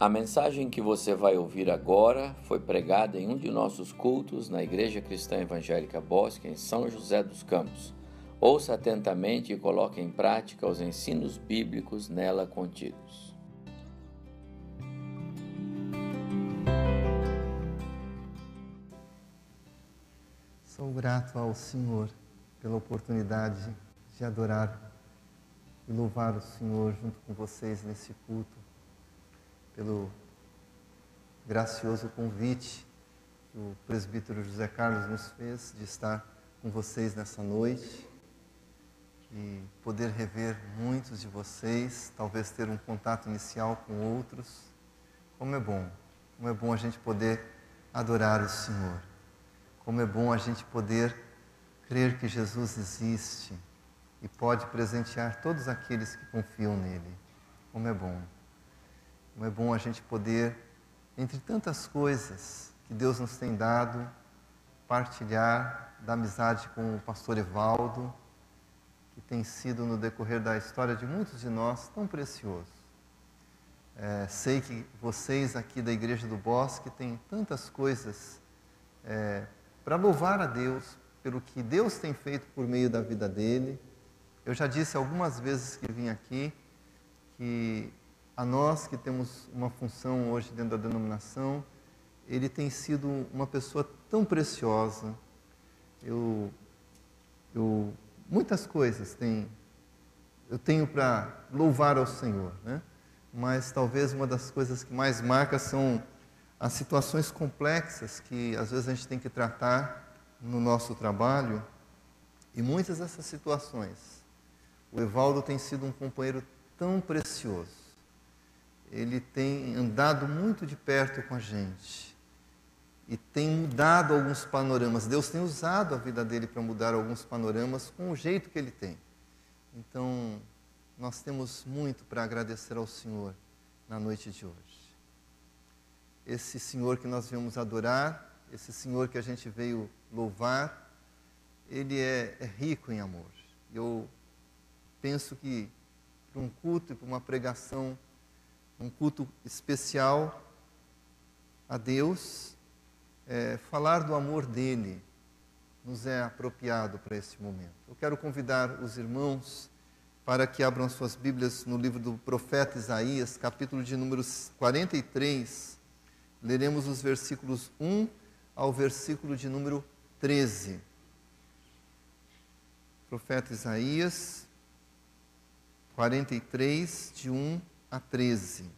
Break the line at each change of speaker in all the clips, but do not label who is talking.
A mensagem que você vai ouvir agora foi pregada em um de nossos cultos na Igreja Cristã Evangélica Bosque, em São José dos Campos. Ouça atentamente e coloque em prática os ensinos bíblicos nela contidos.
Sou grato ao Senhor pela oportunidade de adorar e louvar o Senhor junto com vocês nesse culto pelo gracioso convite que o presbítero José Carlos nos fez de estar com vocês nessa noite e poder rever muitos de vocês, talvez ter um contato inicial com outros. Como é bom, como é bom a gente poder adorar o Senhor. Como é bom a gente poder crer que Jesus existe e pode presentear todos aqueles que confiam nele. Como é bom. Como é bom a gente poder, entre tantas coisas que Deus nos tem dado, partilhar da amizade com o pastor Evaldo, que tem sido no decorrer da história de muitos de nós tão precioso. É, sei que vocês aqui da Igreja do Bosque têm tantas coisas é, para louvar a Deus pelo que Deus tem feito por meio da vida dele. Eu já disse algumas vezes que vim aqui que a nós que temos uma função hoje dentro da denominação, ele tem sido uma pessoa tão preciosa. Eu, eu muitas coisas tem, eu tenho para louvar ao Senhor, né? Mas talvez uma das coisas que mais marca são as situações complexas que às vezes a gente tem que tratar no nosso trabalho. E muitas dessas situações, o Evaldo tem sido um companheiro tão precioso ele tem andado muito de perto com a gente e tem mudado alguns panoramas. Deus tem usado a vida dele para mudar alguns panoramas com o jeito que ele tem. Então, nós temos muito para agradecer ao Senhor na noite de hoje. Esse Senhor que nós viemos adorar, esse Senhor que a gente veio louvar, ele é, é rico em amor. Eu penso que para um culto e para uma pregação um culto especial a Deus, é, falar do amor dele nos é apropriado para este momento. Eu quero convidar os irmãos para que abram suas Bíblias no livro do profeta Isaías, capítulo de número 43. Leremos os versículos 1 ao versículo de número 13. Profeta Isaías 43, de 1 a 13.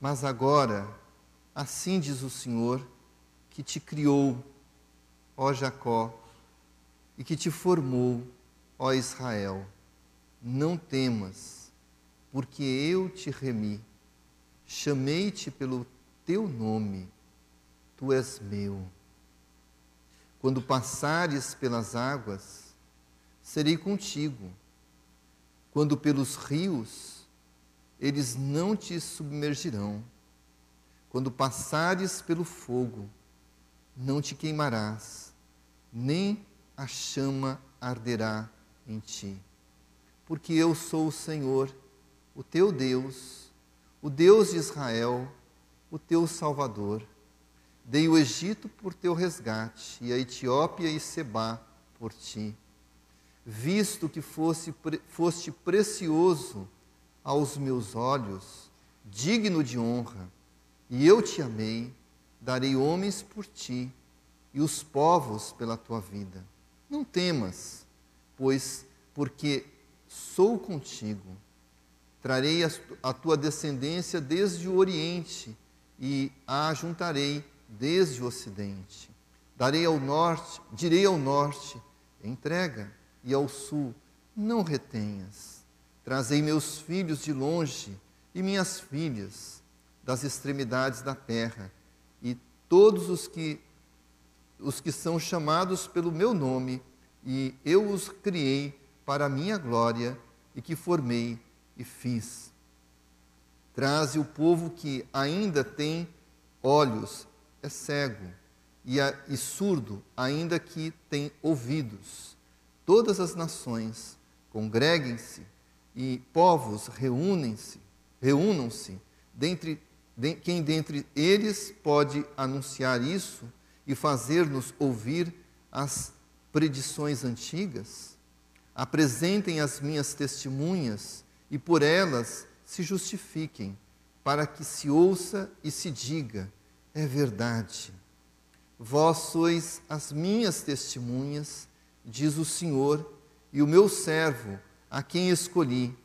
Mas agora, assim diz o Senhor, que te criou, ó Jacó, e que te formou, ó Israel. Não temas porque eu te remi, chamei-te pelo teu nome, tu és meu. Quando passares pelas águas, serei contigo. Quando pelos rios, eles não te submergirão. Quando passares pelo fogo, não te queimarás, nem a chama arderá em ti. Porque eu sou o Senhor, o teu Deus, o Deus de Israel, o teu Salvador. Dei o Egito por teu resgate, e a Etiópia e Seba por ti. Visto que fosse, foste precioso aos meus olhos, digno de honra, e eu te amei, darei homens por ti e os povos pela tua vida. Não temas, pois porque sou contigo Trarei a tua descendência desde o Oriente e a juntarei desde o Ocidente. Darei ao norte, direi ao norte, entrega, e ao sul, não retenhas. Trazei meus filhos de longe e minhas filhas das extremidades da terra, e todos os que os que são chamados pelo meu nome, e eu os criei para a minha glória e que formei e fiz. traze o povo que ainda tem olhos, é cego, e, a, e surdo, ainda que tem ouvidos. Todas as nações congreguem-se e povos reúnem-se, reúnam-se, dentre de, quem dentre eles pode anunciar isso e fazer-nos ouvir as predições antigas? Apresentem as minhas testemunhas e por elas se justifiquem, para que se ouça e se diga: é verdade. Vós sois as minhas testemunhas, diz o Senhor, e o meu servo, a quem escolhi,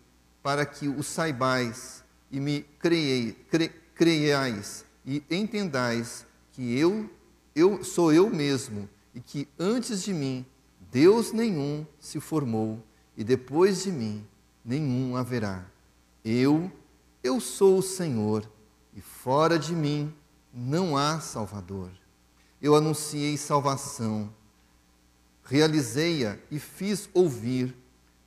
para que o saibais e me creiei, cre, creiais e entendais que eu, eu sou eu mesmo e que antes de mim Deus nenhum se formou e depois de mim nenhum haverá. Eu, eu sou o Senhor e fora de mim não há Salvador. Eu anunciei salvação, realizei-a e fiz ouvir.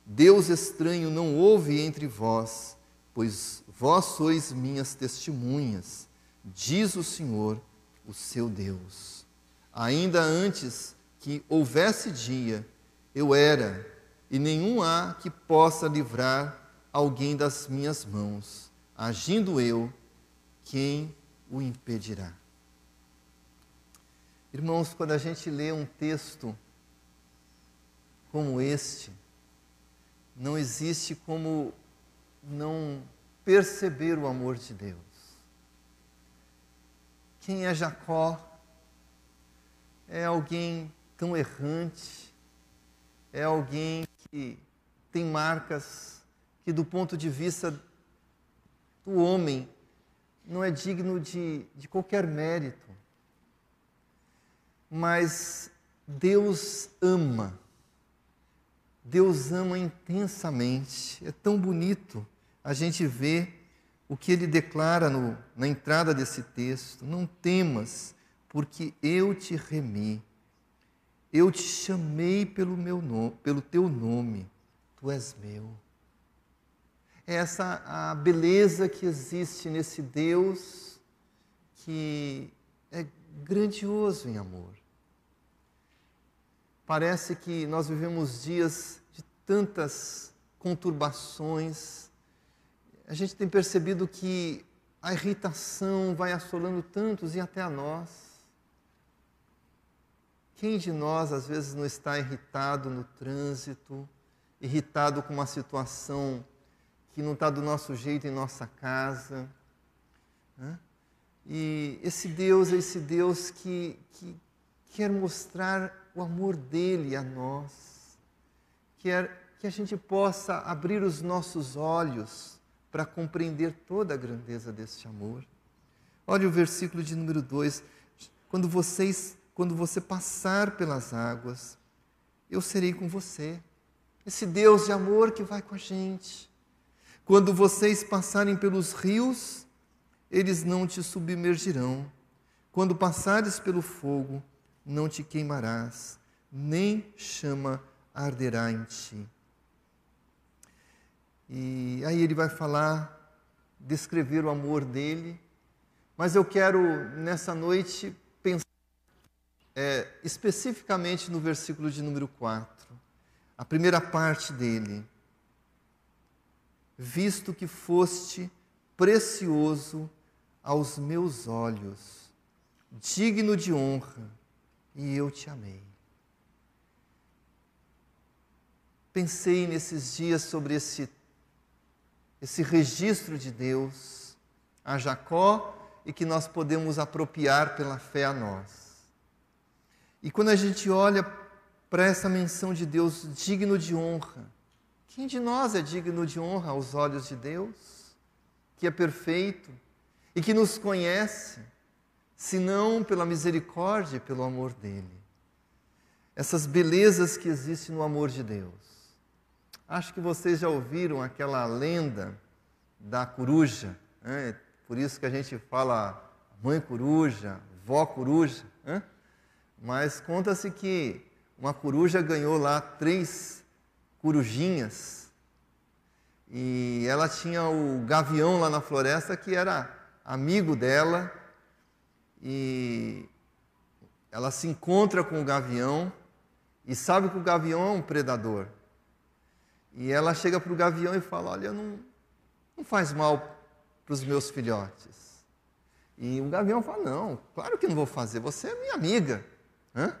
Deus estranho não houve entre vós, pois vós sois minhas testemunhas, diz o Senhor, o seu Deus. Ainda antes que houvesse dia, eu era, e nenhum há que possa livrar alguém das minhas mãos. Agindo eu, quem o impedirá? Irmãos, quando a gente lê um texto como este, não existe como não perceber o amor de Deus. Quem é Jacó? É alguém tão errante, é alguém que tem marcas que, do ponto de vista do homem, não é digno de, de qualquer mérito. Mas Deus ama, Deus ama intensamente, é tão bonito a gente ver o que ele declara no, na entrada desse texto: Não temas, porque eu te remi eu te chamei pelo, meu nome, pelo teu nome, tu és meu. É essa a beleza que existe nesse Deus que é grandioso em amor. Parece que nós vivemos dias de tantas conturbações. A gente tem percebido que a irritação vai assolando tantos e até a nós. Quem de nós às vezes não está irritado no trânsito, irritado com uma situação que não está do nosso jeito em nossa casa? Né? E esse Deus é esse Deus que, que quer mostrar o amor dele a nós, quer que a gente possa abrir os nossos olhos para compreender toda a grandeza deste amor. Olha o versículo de número 2: quando vocês quando você passar pelas águas, eu serei com você. Esse Deus de amor que vai com a gente. Quando vocês passarem pelos rios, eles não te submergirão. Quando passares pelo fogo, não te queimarás, nem chama arderá em ti. E aí ele vai falar, descrever o amor dele, mas eu quero nessa noite é, especificamente no versículo de número 4, a primeira parte dele. Visto que foste precioso aos meus olhos, digno de honra, e eu te amei. Pensei nesses dias sobre esse, esse registro de Deus a Jacó e que nós podemos apropriar pela fé a nós. E quando a gente olha para essa menção de Deus digno de honra, quem de nós é digno de honra aos olhos de Deus, que é perfeito e que nos conhece, senão pela misericórdia e pelo amor dele? Essas belezas que existem no amor de Deus. Acho que vocês já ouviram aquela lenda da coruja, né? por isso que a gente fala mãe coruja, vó coruja. Né? Mas conta-se que uma coruja ganhou lá três corujinhas E ela tinha o gavião lá na floresta que era amigo dela. E ela se encontra com o gavião e sabe que o gavião é um predador. E ela chega para o gavião e fala: Olha, não, não faz mal para os meus filhotes. E o gavião fala: Não, claro que não vou fazer, você é minha amiga. Hã?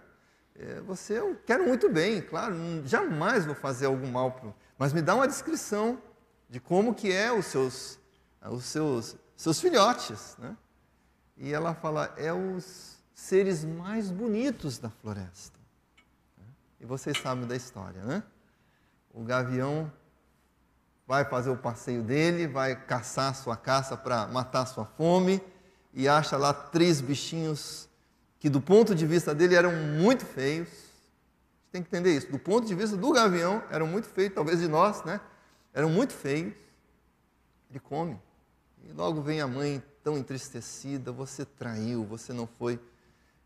É, você eu quero muito bem, claro, jamais vou fazer algum mal. Pro, mas me dá uma descrição de como que é os seus, os seus, seus filhotes. Né? E ela fala: É os seres mais bonitos da floresta. E vocês sabem da história, né? O gavião vai fazer o passeio dele, vai caçar sua caça para matar sua fome e acha lá três bichinhos que, do ponto de vista dele, eram muito feios. Tem que entender isso. Do ponto de vista do gavião, eram muito feios, talvez de nós, né? Eram muito feios. Ele come. E logo vem a mãe tão entristecida: você traiu, você não foi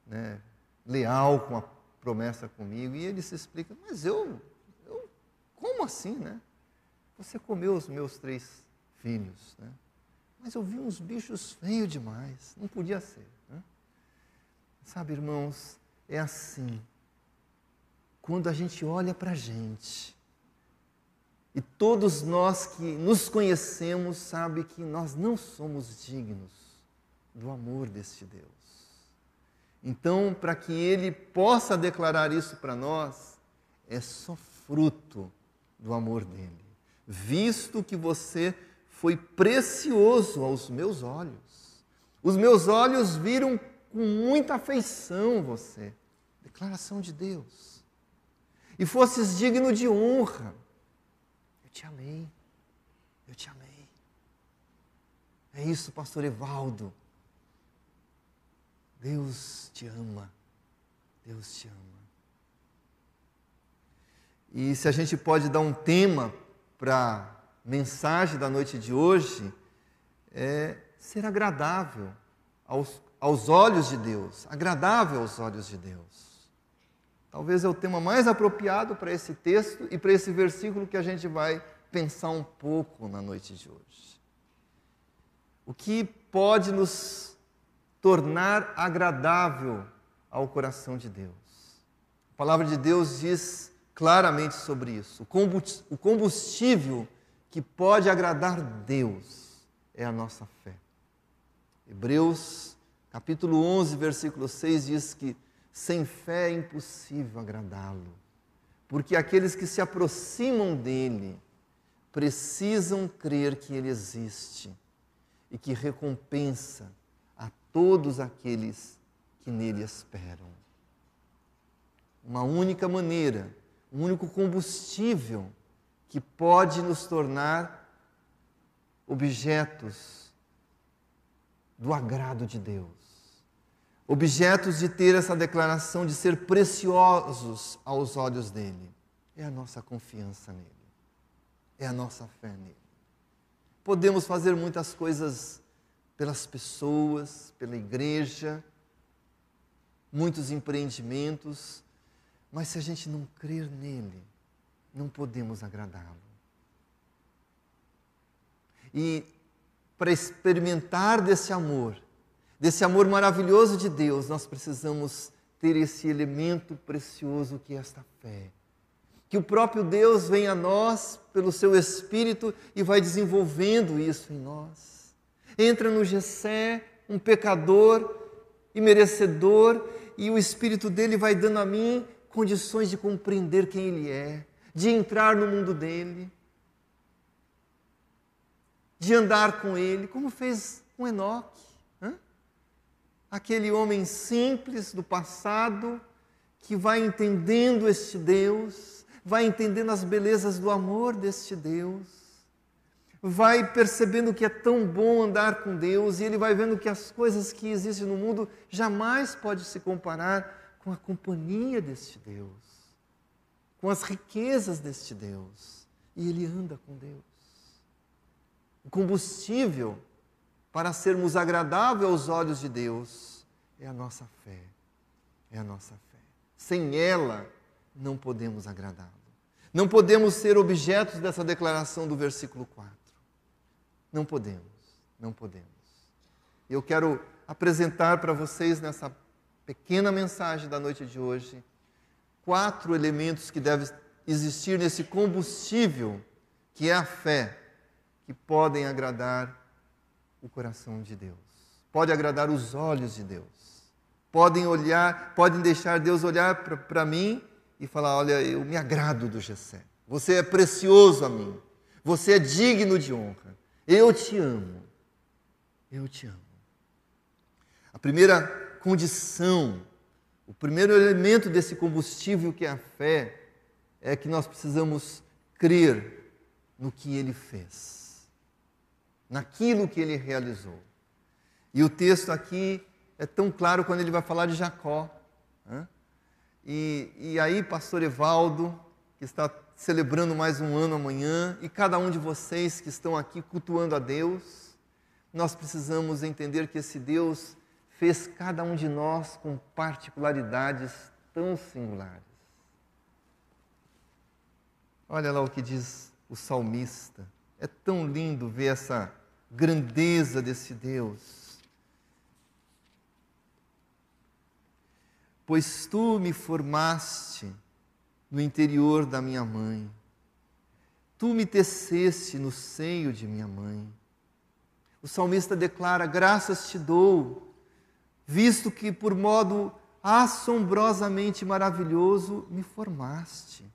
né, leal com a promessa comigo. E ele se explica: mas eu, eu como assim, né? Você comeu os meus três filhos, né? Mas eu vi uns bichos feios demais, não podia ser. Sabe, irmãos, é assim. Quando a gente olha para a gente, e todos nós que nos conhecemos sabe que nós não somos dignos do amor deste Deus. Então, para que ele possa declarar isso para nós, é só fruto do amor dele. Visto que você foi precioso aos meus olhos. Os meus olhos viram com muita afeição você. Declaração de Deus. E fosses digno de honra. Eu te amei. Eu te amei. É isso, pastor Evaldo. Deus te ama. Deus te ama. E se a gente pode dar um tema para a mensagem da noite de hoje, é ser agradável aos, aos olhos de Deus. Agradável aos olhos de Deus. Talvez é o tema mais apropriado para esse texto e para esse versículo que a gente vai pensar um pouco na noite de hoje. O que pode nos tornar agradável ao coração de Deus. A palavra de Deus diz claramente sobre isso. O combustível que pode agradar Deus é a nossa fé. Hebreus, capítulo 11, versículo 6 diz que sem fé é impossível agradá-lo, porque aqueles que se aproximam dele precisam crer que ele existe e que recompensa todos aqueles que nele esperam. Uma única maneira, um único combustível que pode nos tornar objetos do agrado de Deus. Objetos de ter essa declaração de ser preciosos aos olhos dele. É a nossa confiança nele. É a nossa fé nele. Podemos fazer muitas coisas pelas pessoas, pela igreja, muitos empreendimentos, mas se a gente não crer nele, não podemos agradá-lo. E para experimentar desse amor, desse amor maravilhoso de Deus, nós precisamos ter esse elemento precioso que é esta fé. Que o próprio Deus vem a nós pelo seu Espírito e vai desenvolvendo isso em nós entra no Gessé, um pecador e merecedor, e o Espírito dele vai dando a mim condições de compreender quem ele é, de entrar no mundo dele, de andar com ele, como fez com Enoque. Aquele homem simples do passado que vai entendendo este Deus, vai entendendo as belezas do amor deste Deus vai percebendo que é tão bom andar com Deus e ele vai vendo que as coisas que existem no mundo jamais pode se comparar com a companhia deste Deus, com as riquezas deste Deus. E ele anda com Deus. O combustível para sermos agradáveis aos olhos de Deus é a nossa fé. É a nossa fé. Sem ela, não podemos agradá-lo. Não podemos ser objetos dessa declaração do versículo 4. Não podemos, não podemos. Eu quero apresentar para vocês nessa pequena mensagem da noite de hoje quatro elementos que devem existir nesse combustível que é a fé, que podem agradar o coração de Deus, pode agradar os olhos de Deus, podem olhar, podem deixar Deus olhar para mim e falar: Olha, eu me agrado do Gessé, você é precioso a mim, você é digno de honra, eu te amo, eu te amo. A primeira condição, o primeiro elemento desse combustível que é a fé, é que nós precisamos crer no que ele fez, naquilo que ele realizou. E o texto aqui é tão claro quando ele vai falar de Jacó. Né? E, e aí, pastor Evaldo, que está celebrando mais um ano amanhã, e cada um de vocês que estão aqui cultuando a Deus, nós precisamos entender que esse Deus fez cada um de nós com particularidades tão singulares. Olha lá o que diz o salmista. É tão lindo ver essa grandeza desse Deus. Pois tu me formaste no interior da minha mãe, tu me teceste no seio de minha mãe. O salmista declara: Graças te dou, visto que por modo assombrosamente maravilhoso me formaste.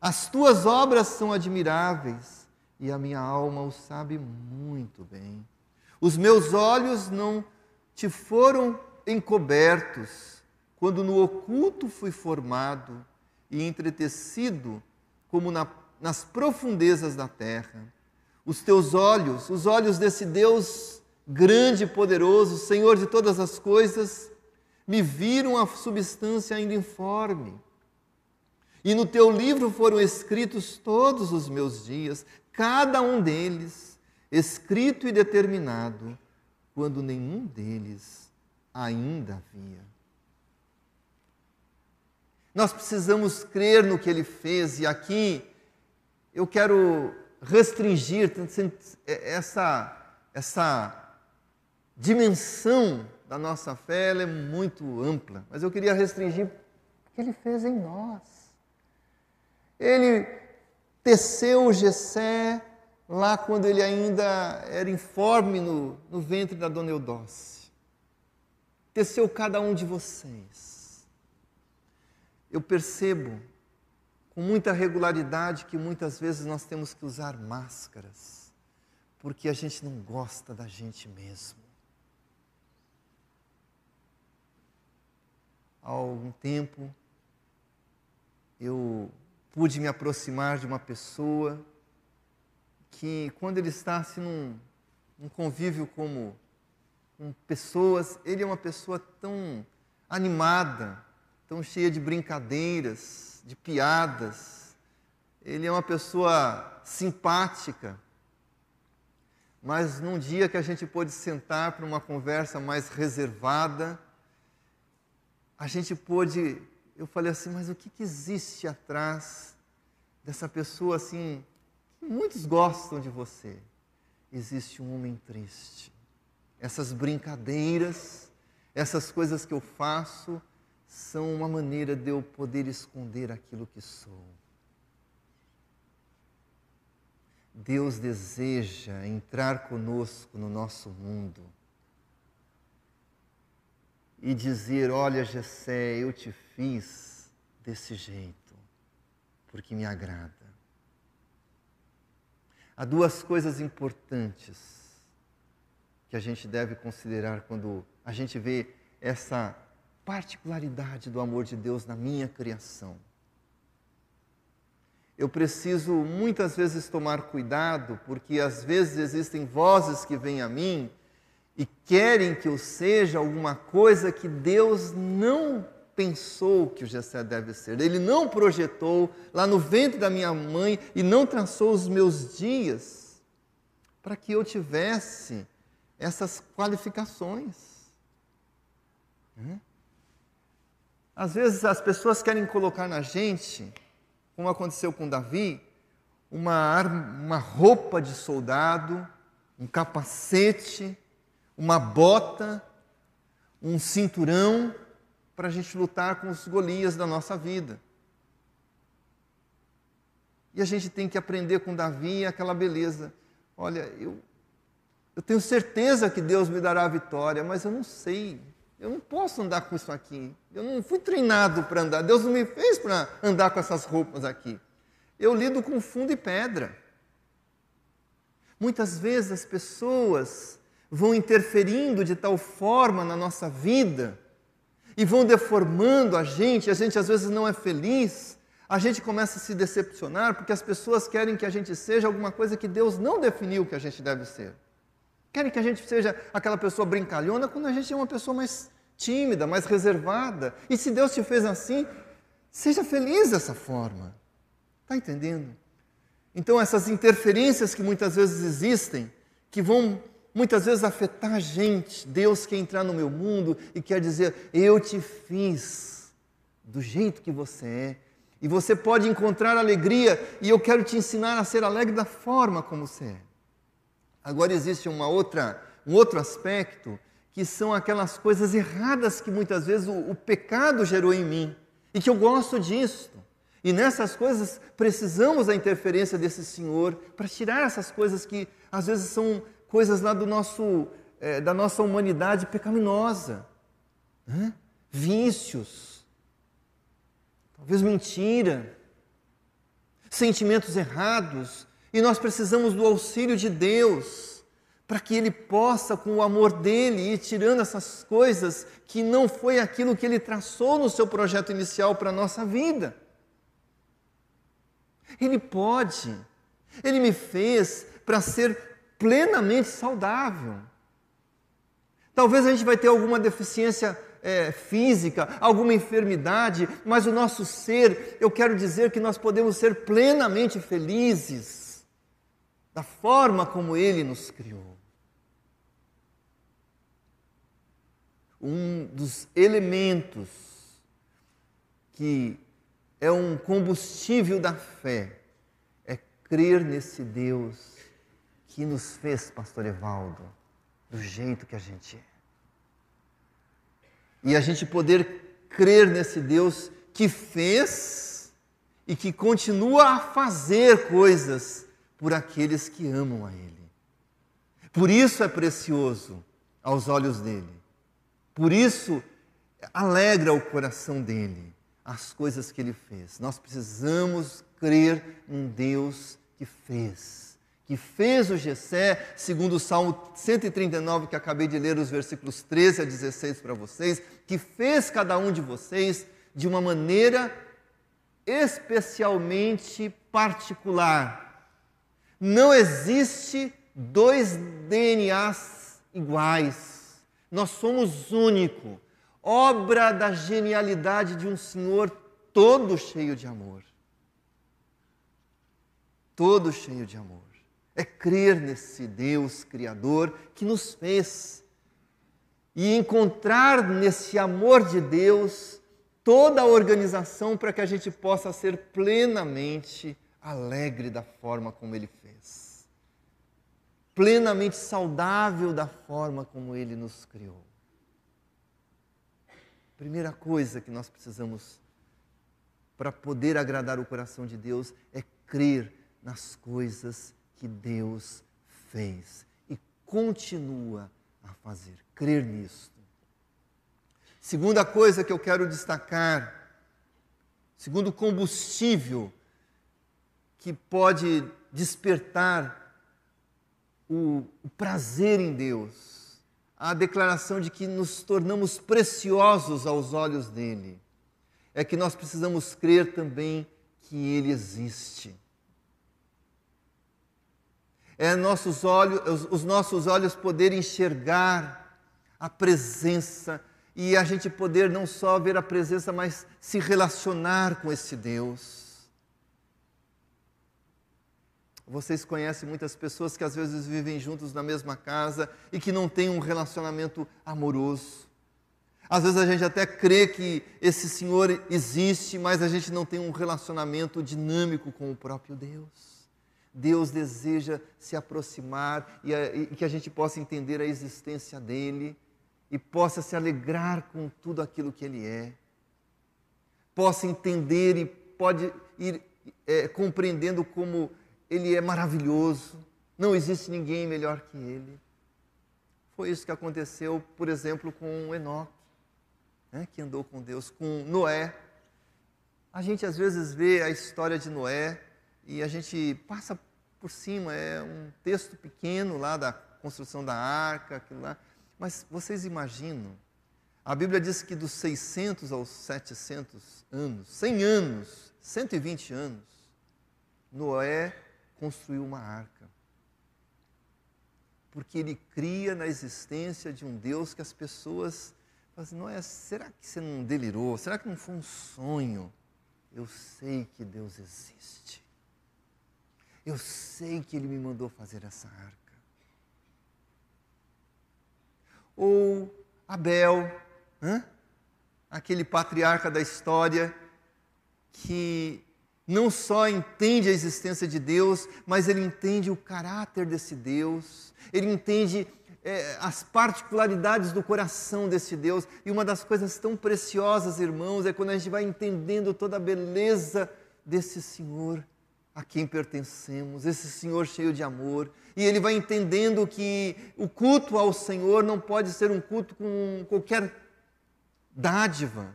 As tuas obras são admiráveis e a minha alma o sabe muito bem. Os meus olhos não te foram encobertos quando no oculto fui formado e entretecido como na, nas profundezas da terra. Os teus olhos, os olhos desse Deus grande e poderoso, Senhor de todas as coisas, me viram a substância ainda informe e no teu livro foram escritos todos os meus dias, cada um deles escrito e determinado, quando nenhum deles ainda havia. Nós precisamos crer no que ele fez, e aqui eu quero restringir essa, essa dimensão da nossa fé, ela é muito ampla, mas eu queria restringir o que ele fez em nós. Ele teceu Gessé lá quando ele ainda era informe no, no ventre da dona Eudócia. Teceu cada um de vocês. Eu percebo com muita regularidade que muitas vezes nós temos que usar máscaras, porque a gente não gosta da gente mesmo. Há algum tempo, eu pude me aproximar de uma pessoa que, quando ele está assim num, num convívio como com pessoas, ele é uma pessoa tão animada, tão cheia de brincadeiras, de piadas. Ele é uma pessoa simpática. Mas num dia que a gente pôde sentar para uma conversa mais reservada, a gente pôde eu falei assim, mas o que, que existe atrás dessa pessoa assim, que muitos gostam de você? Existe um homem triste. Essas brincadeiras, essas coisas que eu faço, são uma maneira de eu poder esconder aquilo que sou. Deus deseja entrar conosco no nosso mundo e dizer: Olha, Jessé, eu te fiz desse jeito, porque me agrada. Há duas coisas importantes que a gente deve considerar quando a gente vê essa particularidade do amor de Deus na minha criação. Eu preciso muitas vezes tomar cuidado, porque às vezes existem vozes que vêm a mim e querem que eu seja alguma coisa que Deus não pensou que o Jessé deve ser. Ele não projetou lá no ventre da minha mãe e não traçou os meus dias para que eu tivesse essas qualificações. Às vezes as pessoas querem colocar na gente como aconteceu com Davi, uma, uma roupa de soldado, um capacete, uma bota, um cinturão para a gente lutar com os Golias da nossa vida. E a gente tem que aprender com Davi aquela beleza. Olha, eu, eu tenho certeza que Deus me dará a vitória, mas eu não sei. Eu não posso andar com isso aqui. Eu não fui treinado para andar. Deus não me fez para andar com essas roupas aqui. Eu lido com fundo e pedra. Muitas vezes as pessoas vão interferindo de tal forma na nossa vida e vão deformando a gente, a gente às vezes não é feliz, a gente começa a se decepcionar porque as pessoas querem que a gente seja alguma coisa que Deus não definiu que a gente deve ser. Querem que a gente seja aquela pessoa brincalhona quando a gente é uma pessoa mais tímida, mais reservada. E se Deus te fez assim, seja feliz dessa forma. Está entendendo? Então, essas interferências que muitas vezes existem, que vão muitas vezes afetar a gente, Deus quer entrar no meu mundo e quer dizer: Eu te fiz do jeito que você é, e você pode encontrar alegria, e eu quero te ensinar a ser alegre da forma como você é. Agora existe uma outra, um outro aspecto que são aquelas coisas erradas que muitas vezes o, o pecado gerou em mim e que eu gosto disso. E nessas coisas precisamos da interferência desse Senhor para tirar essas coisas que às vezes são coisas lá do nosso, é, da nossa humanidade pecaminosa, né? vícios, talvez mentira, sentimentos errados, e nós precisamos do auxílio de Deus para que Ele possa, com o amor dele, ir tirando essas coisas que não foi aquilo que Ele traçou no seu projeto inicial para a nossa vida. Ele pode, Ele me fez para ser plenamente saudável. Talvez a gente vai ter alguma deficiência é, física, alguma enfermidade, mas o nosso ser, eu quero dizer que nós podemos ser plenamente felizes da forma como Ele nos criou. Um dos elementos que é um combustível da fé é crer nesse Deus que nos fez, Pastor Evaldo, do jeito que a gente é e a gente poder crer nesse Deus que fez e que continua a fazer coisas por aqueles que amam a Ele. Por isso é precioso aos olhos dele. Por isso alegra o coração dele as coisas que ele fez. Nós precisamos crer num Deus que fez que fez o Gessé, segundo o Salmo 139, que acabei de ler os versículos 13 a 16 para vocês, que fez cada um de vocês de uma maneira especialmente particular. Não existe dois DNAs iguais. Nós somos único, obra da genialidade de um Senhor todo cheio de amor. Todo cheio de amor é crer nesse Deus Criador que nos fez e encontrar nesse amor de Deus toda a organização para que a gente possa ser plenamente alegre da forma como Ele fez, plenamente saudável da forma como Ele nos criou. Primeira coisa que nós precisamos para poder agradar o coração de Deus é crer nas coisas que Deus fez e continua a fazer. Crer nisto. Segunda coisa que eu quero destacar, segundo combustível que pode despertar o, o prazer em Deus, a declaração de que nos tornamos preciosos aos olhos dele, é que nós precisamos crer também que ele existe é nossos olhos, os nossos olhos poderem enxergar a presença e a gente poder não só ver a presença, mas se relacionar com esse Deus. Vocês conhecem muitas pessoas que às vezes vivem juntos na mesma casa e que não têm um relacionamento amoroso. Às vezes a gente até crê que esse Senhor existe, mas a gente não tem um relacionamento dinâmico com o próprio Deus. Deus deseja se aproximar e, a, e que a gente possa entender a existência dele e possa se alegrar com tudo aquilo que ele é. Possa entender e pode ir é, compreendendo como ele é maravilhoso, não existe ninguém melhor que ele. Foi isso que aconteceu, por exemplo, com Enoque né, que andou com Deus, com Noé. A gente às vezes vê a história de Noé e a gente passa por cima, é um texto pequeno lá da construção da arca, aquilo lá. Mas vocês imaginam, a Bíblia diz que dos 600 aos 700 anos, 100 anos, 120 anos, Noé construiu uma arca. Porque ele cria na existência de um Deus que as pessoas Fala assim, Noé, será que você não delirou? Será que não foi um sonho? Eu sei que Deus existe. Eu sei que Ele me mandou fazer essa arca. Ou Abel, hein? aquele patriarca da história que não só entende a existência de Deus, mas ele entende o caráter desse Deus, ele entende é, as particularidades do coração desse Deus. E uma das coisas tão preciosas, irmãos, é quando a gente vai entendendo toda a beleza desse Senhor a quem pertencemos, esse Senhor cheio de amor. E ele vai entendendo que o culto ao Senhor não pode ser um culto com qualquer dádiva,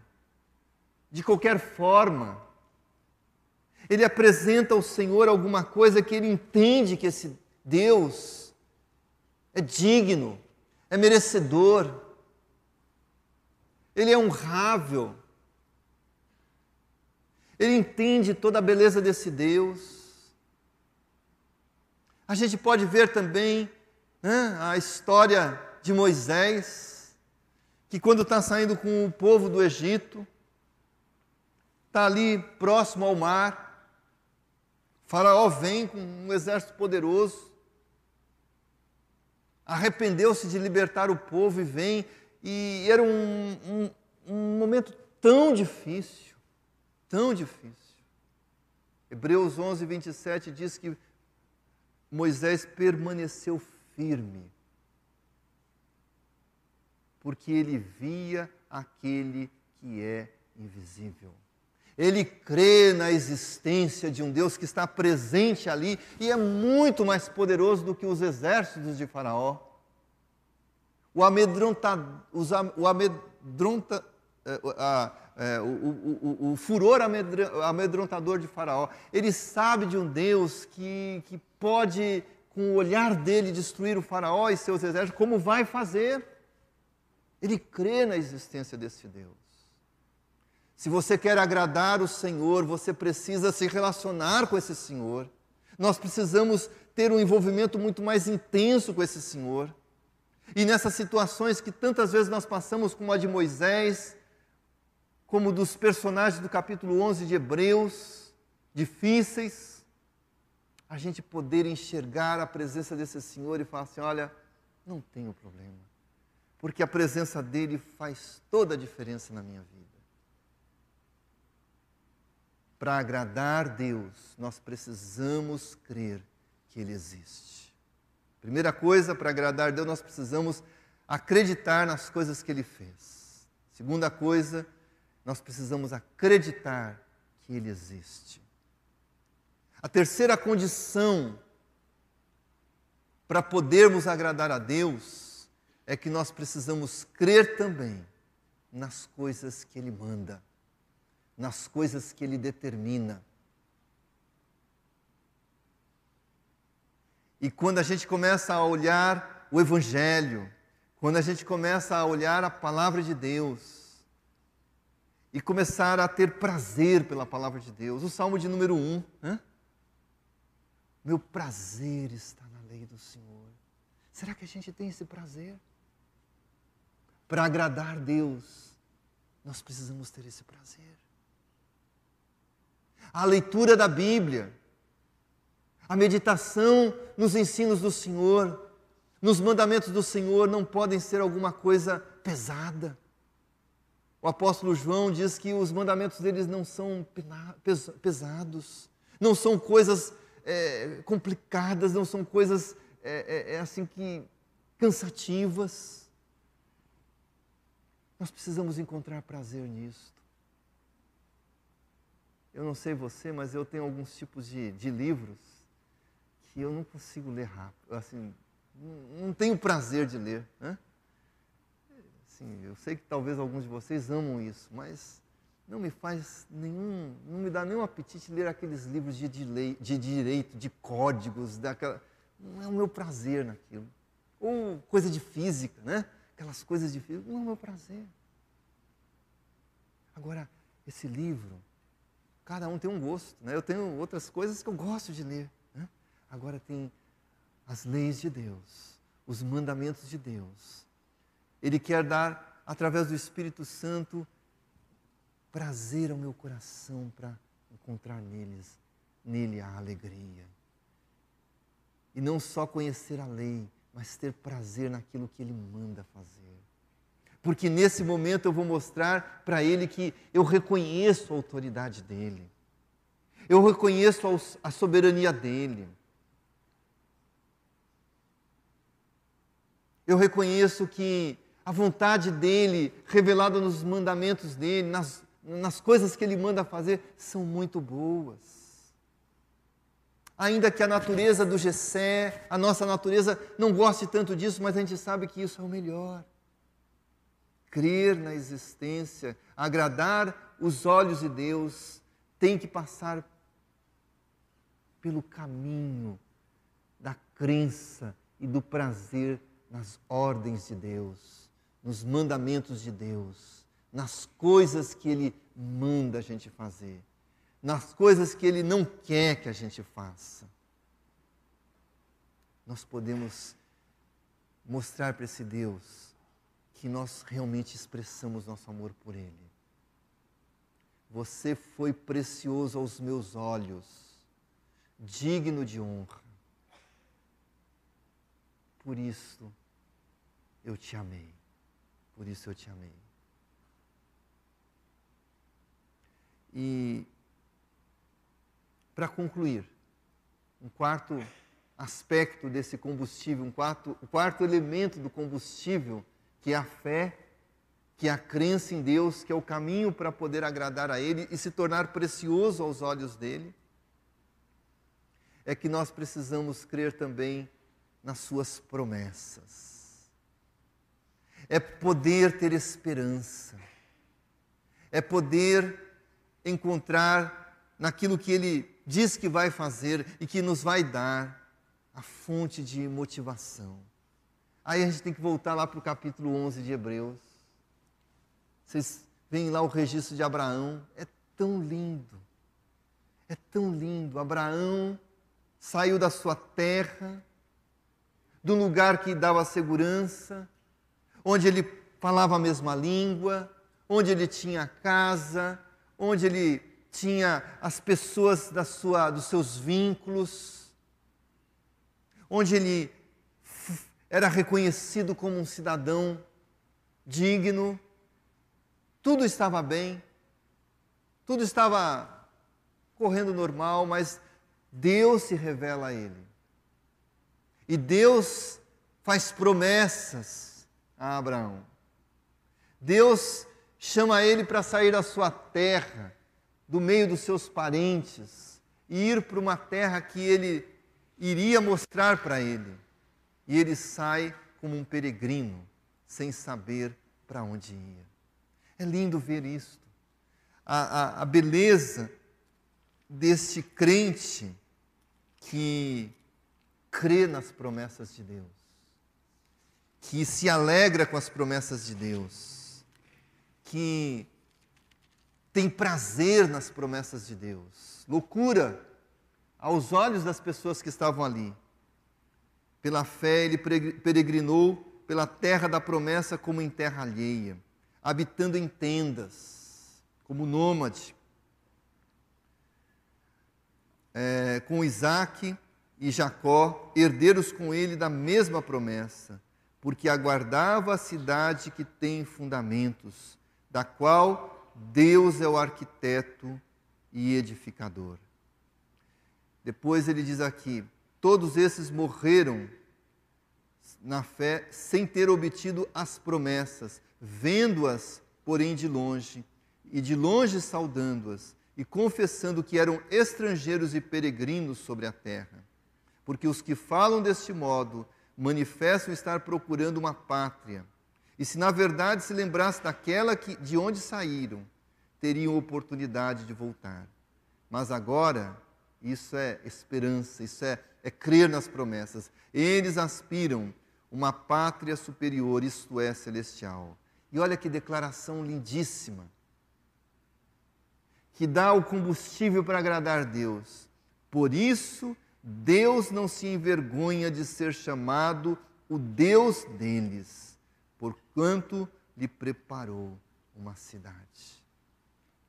de qualquer forma. Ele apresenta ao Senhor alguma coisa que ele entende que esse Deus é digno, é merecedor, ele é honrável, ele entende toda a beleza desse Deus. A gente pode ver também né, a história de Moisés, que quando está saindo com o povo do Egito, está ali próximo ao mar, Faraó vem com um exército poderoso, arrependeu-se de libertar o povo e vem, e era um, um, um momento tão difícil, tão difícil. Hebreus 11, 27 diz que Moisés permaneceu firme, porque ele via aquele que é invisível. Ele crê na existência de um Deus que está presente ali e é muito mais poderoso do que os exércitos de Faraó. O amedronta, o amedronta, é, é, o, o, o, furor amedrontador de Faraó. Ele sabe de um Deus que, que pode, com o olhar dele, destruir o Faraó e seus exércitos, como vai fazer. Ele crê na existência desse Deus. Se você quer agradar o Senhor, você precisa se relacionar com esse Senhor. Nós precisamos ter um envolvimento muito mais intenso com esse Senhor. E nessas situações que tantas vezes nós passamos, como a de Moisés, como dos personagens do capítulo 11 de Hebreus, difíceis, a gente poder enxergar a presença desse Senhor e falar assim: olha, não tenho problema, porque a presença dele faz toda a diferença na minha vida. Para agradar Deus, nós precisamos crer que Ele existe. Primeira coisa, para agradar Deus, nós precisamos acreditar nas coisas que Ele fez. Segunda coisa, nós precisamos acreditar que Ele existe. A terceira condição para podermos agradar a Deus é que nós precisamos crer também nas coisas que Ele manda nas coisas que Ele determina. E quando a gente começa a olhar o Evangelho, quando a gente começa a olhar a palavra de Deus, e começar a ter prazer pela palavra de Deus, o Salmo de número 1, né? meu prazer está na lei do Senhor. Será que a gente tem esse prazer? Para agradar Deus, nós precisamos ter esse prazer a leitura da Bíblia, a meditação nos ensinos do Senhor, nos mandamentos do Senhor não podem ser alguma coisa pesada. O apóstolo João diz que os mandamentos deles não são pesados, não são coisas é, complicadas, não são coisas é, é, é assim que cansativas. Nós precisamos encontrar prazer nisto. Eu não sei você, mas eu tenho alguns tipos de, de livros que eu não consigo ler rápido. Assim, não, não tenho prazer de ler. Né? Eu sei que talvez alguns de vocês amam isso, mas não me faz nenhum, não me dá nenhum apetite ler aqueles livros de, de, de direito, de códigos, daquela, não é o meu prazer naquilo. Ou coisa de física, né? Aquelas coisas de física, não é o meu prazer. Agora, esse livro, cada um tem um gosto, né? Eu tenho outras coisas que eu gosto de ler. Né? Agora tem as leis de Deus, os mandamentos de Deus, ele quer dar, através do Espírito Santo, prazer ao meu coração para encontrar neles, nele a alegria. E não só conhecer a lei, mas ter prazer naquilo que ele manda fazer. Porque nesse momento eu vou mostrar para ele que eu reconheço a autoridade dele. Eu reconheço a soberania dele. Eu reconheço que a vontade dele, revelada nos mandamentos dele, nas, nas coisas que ele manda fazer, são muito boas. Ainda que a natureza do Gessé, a nossa natureza, não goste tanto disso, mas a gente sabe que isso é o melhor. Crer na existência, agradar os olhos de Deus, tem que passar pelo caminho da crença e do prazer nas ordens de Deus nos mandamentos de Deus, nas coisas que Ele manda a gente fazer, nas coisas que Ele não quer que a gente faça. Nós podemos mostrar para esse Deus que nós realmente expressamos nosso amor por Ele. Você foi precioso aos meus olhos, digno de honra. Por isso eu te amei por isso eu te amei. E, para concluir, um quarto aspecto desse combustível, um quarto, o quarto elemento do combustível, que é a fé, que é a crença em Deus, que é o caminho para poder agradar a Ele e se tornar precioso aos olhos dele, é que nós precisamos crer também nas Suas promessas é poder ter esperança, é poder encontrar naquilo que Ele diz que vai fazer e que nos vai dar a fonte de motivação. Aí a gente tem que voltar lá para o capítulo 11 de Hebreus. Vocês veem lá o registro de Abraão, é tão lindo, é tão lindo. Abraão saiu da sua terra, do lugar que dava segurança, onde ele falava a mesma língua, onde ele tinha casa, onde ele tinha as pessoas da sua, dos seus vínculos, onde ele era reconhecido como um cidadão digno, tudo estava bem, tudo estava correndo normal, mas Deus se revela a ele. E Deus faz promessas a Abraão. Deus chama ele para sair da sua terra, do meio dos seus parentes, e ir para uma terra que ele iria mostrar para ele. E ele sai como um peregrino, sem saber para onde ia. É lindo ver isto. A, a, a beleza deste crente que crê nas promessas de Deus que se alegra com as promessas de Deus, que tem prazer nas promessas de Deus. Loucura aos olhos das pessoas que estavam ali. Pela fé, ele peregrinou pela terra da promessa como em terra alheia, habitando em tendas, como nômade. É, com Isaac e Jacó, herdeiros com ele da mesma promessa porque aguardava a cidade que tem fundamentos, da qual Deus é o arquiteto e edificador. Depois ele diz aqui: todos esses morreram na fé sem ter obtido as promessas, vendo-as, porém, de longe, e de longe saudando-as, e confessando que eram estrangeiros e peregrinos sobre a terra. Porque os que falam deste modo manifestam estar procurando uma pátria. E se na verdade se lembrasse daquela que, de onde saíram, teriam oportunidade de voltar. Mas agora, isso é esperança, isso é, é crer nas promessas. Eles aspiram uma pátria superior, isto é, celestial. E olha que declaração lindíssima, que dá o combustível para agradar Deus. Por isso, Deus não se envergonha de ser chamado o Deus deles, porquanto lhe preparou uma cidade.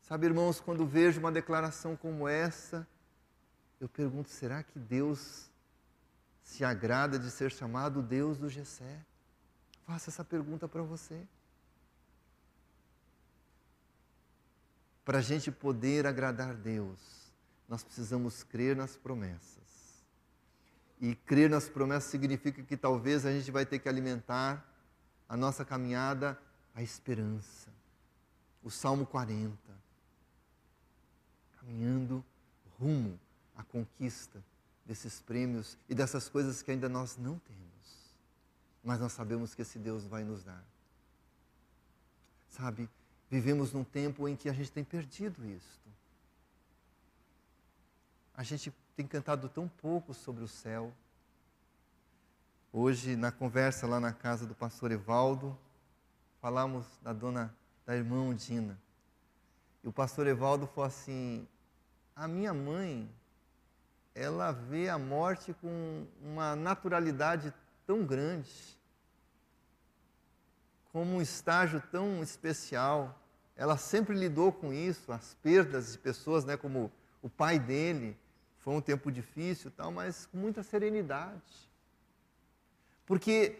Sabe, irmãos, quando vejo uma declaração como essa, eu pergunto: será que Deus se agrada de ser chamado Deus do Gessé? Faça essa pergunta para você. Para a gente poder agradar Deus, nós precisamos crer nas promessas. E crer nas promessas significa que talvez a gente vai ter que alimentar a nossa caminhada a esperança. O Salmo 40. Caminhando rumo à conquista desses prêmios e dessas coisas que ainda nós não temos. Mas nós sabemos que esse Deus vai nos dar. Sabe, vivemos num tempo em que a gente tem perdido isto. A gente tem cantado tão pouco sobre o céu. Hoje, na conversa lá na casa do pastor Evaldo, falamos da dona, da irmã Dina. E o pastor Evaldo falou assim: a minha mãe ela vê a morte com uma naturalidade tão grande, como um estágio tão especial. Ela sempre lidou com isso, as perdas de pessoas, né, como o pai dele. Foi um tempo difícil, tal, mas com muita serenidade. Porque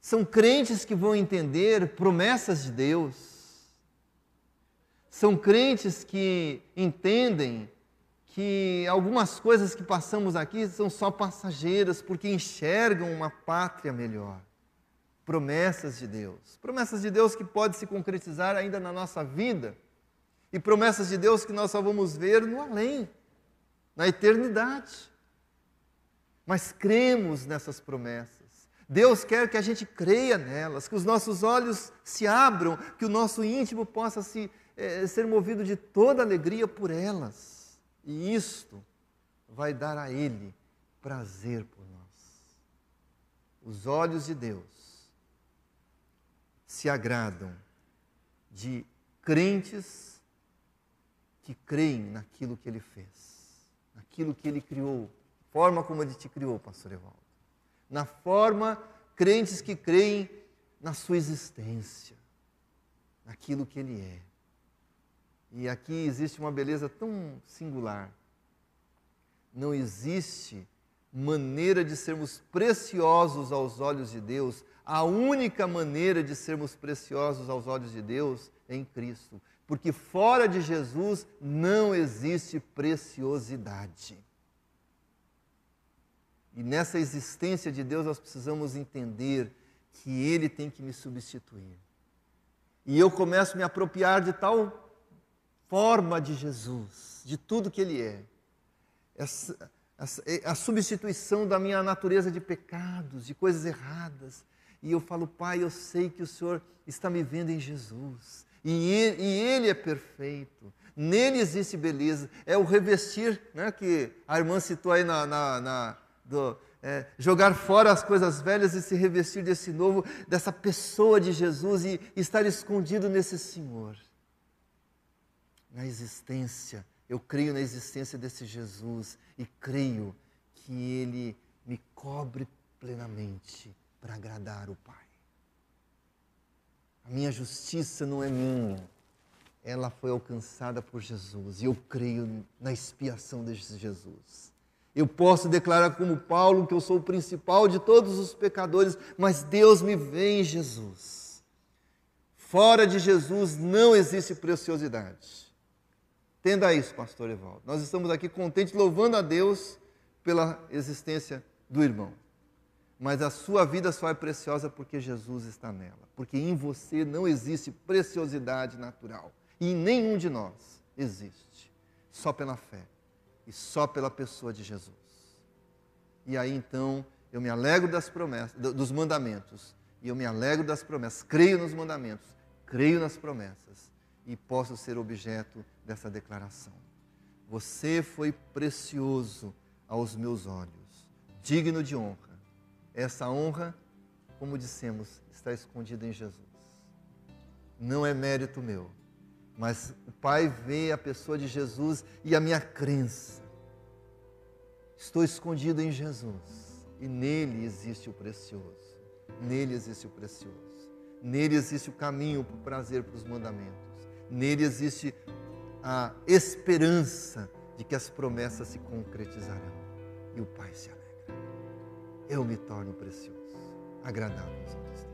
são crentes que vão entender promessas de Deus. São crentes que entendem que algumas coisas que passamos aqui são só passageiras, porque enxergam uma pátria melhor. Promessas de Deus. Promessas de Deus que pode se concretizar ainda na nossa vida. E promessas de Deus que nós só vamos ver no além, na eternidade. Mas cremos nessas promessas. Deus quer que a gente creia nelas, que os nossos olhos se abram, que o nosso íntimo possa se, eh, ser movido de toda alegria por elas. E isto vai dar a Ele prazer por nós. Os olhos de Deus se agradam de crentes que creem naquilo que Ele fez, naquilo que Ele criou, forma como Ele te criou, Pastor Evaldo. Na forma, crentes que creem na sua existência, naquilo que Ele é. E aqui existe uma beleza tão singular. Não existe maneira de sermos preciosos aos olhos de Deus. A única maneira de sermos preciosos aos olhos de Deus é em Cristo. Porque fora de Jesus não existe preciosidade. E nessa existência de Deus nós precisamos entender que Ele tem que me substituir. E eu começo a me apropriar de tal forma de Jesus, de tudo que Ele é. Essa, essa, é a substituição da minha natureza de pecados, de coisas erradas. E eu falo, Pai, eu sei que o Senhor está me vendo em Jesus. E Ele, e ele é perfeito. Nele existe beleza. É o revestir, né, que a irmã citou aí na, na, na do, é, jogar fora as coisas velhas e se revestir desse novo, dessa pessoa de Jesus e estar escondido nesse Senhor na existência, eu creio na existência desse Jesus e creio que ele me cobre plenamente para agradar o Pai. A minha justiça não é minha, ela foi alcançada por Jesus e eu creio na expiação desse Jesus. Eu posso declarar como Paulo que eu sou o principal de todos os pecadores, mas Deus me vê em Jesus Fora de Jesus não existe preciosidade. Entenda isso, pastor Evaldo. Nós estamos aqui contentes, louvando a Deus pela existência do irmão. Mas a sua vida só é preciosa porque Jesus está nela. Porque em você não existe preciosidade natural. E em nenhum de nós existe. Só pela fé. E só pela pessoa de Jesus. E aí então eu me alegro das promessas, dos mandamentos. E eu me alegro das promessas. Creio nos mandamentos. Creio nas promessas. E posso ser objeto dessa declaração. Você foi precioso aos meus olhos, digno de honra essa honra, como dissemos, está escondida em Jesus. Não é mérito meu, mas o Pai vê a pessoa de Jesus e a minha crença. Estou escondido em Jesus e nele existe o precioso. Nele existe o precioso. Nele existe o caminho para o prazer, para os mandamentos. Nele existe a esperança de que as promessas se concretizarão. E o Pai se alegra eu me torno precioso, agradável a Deus.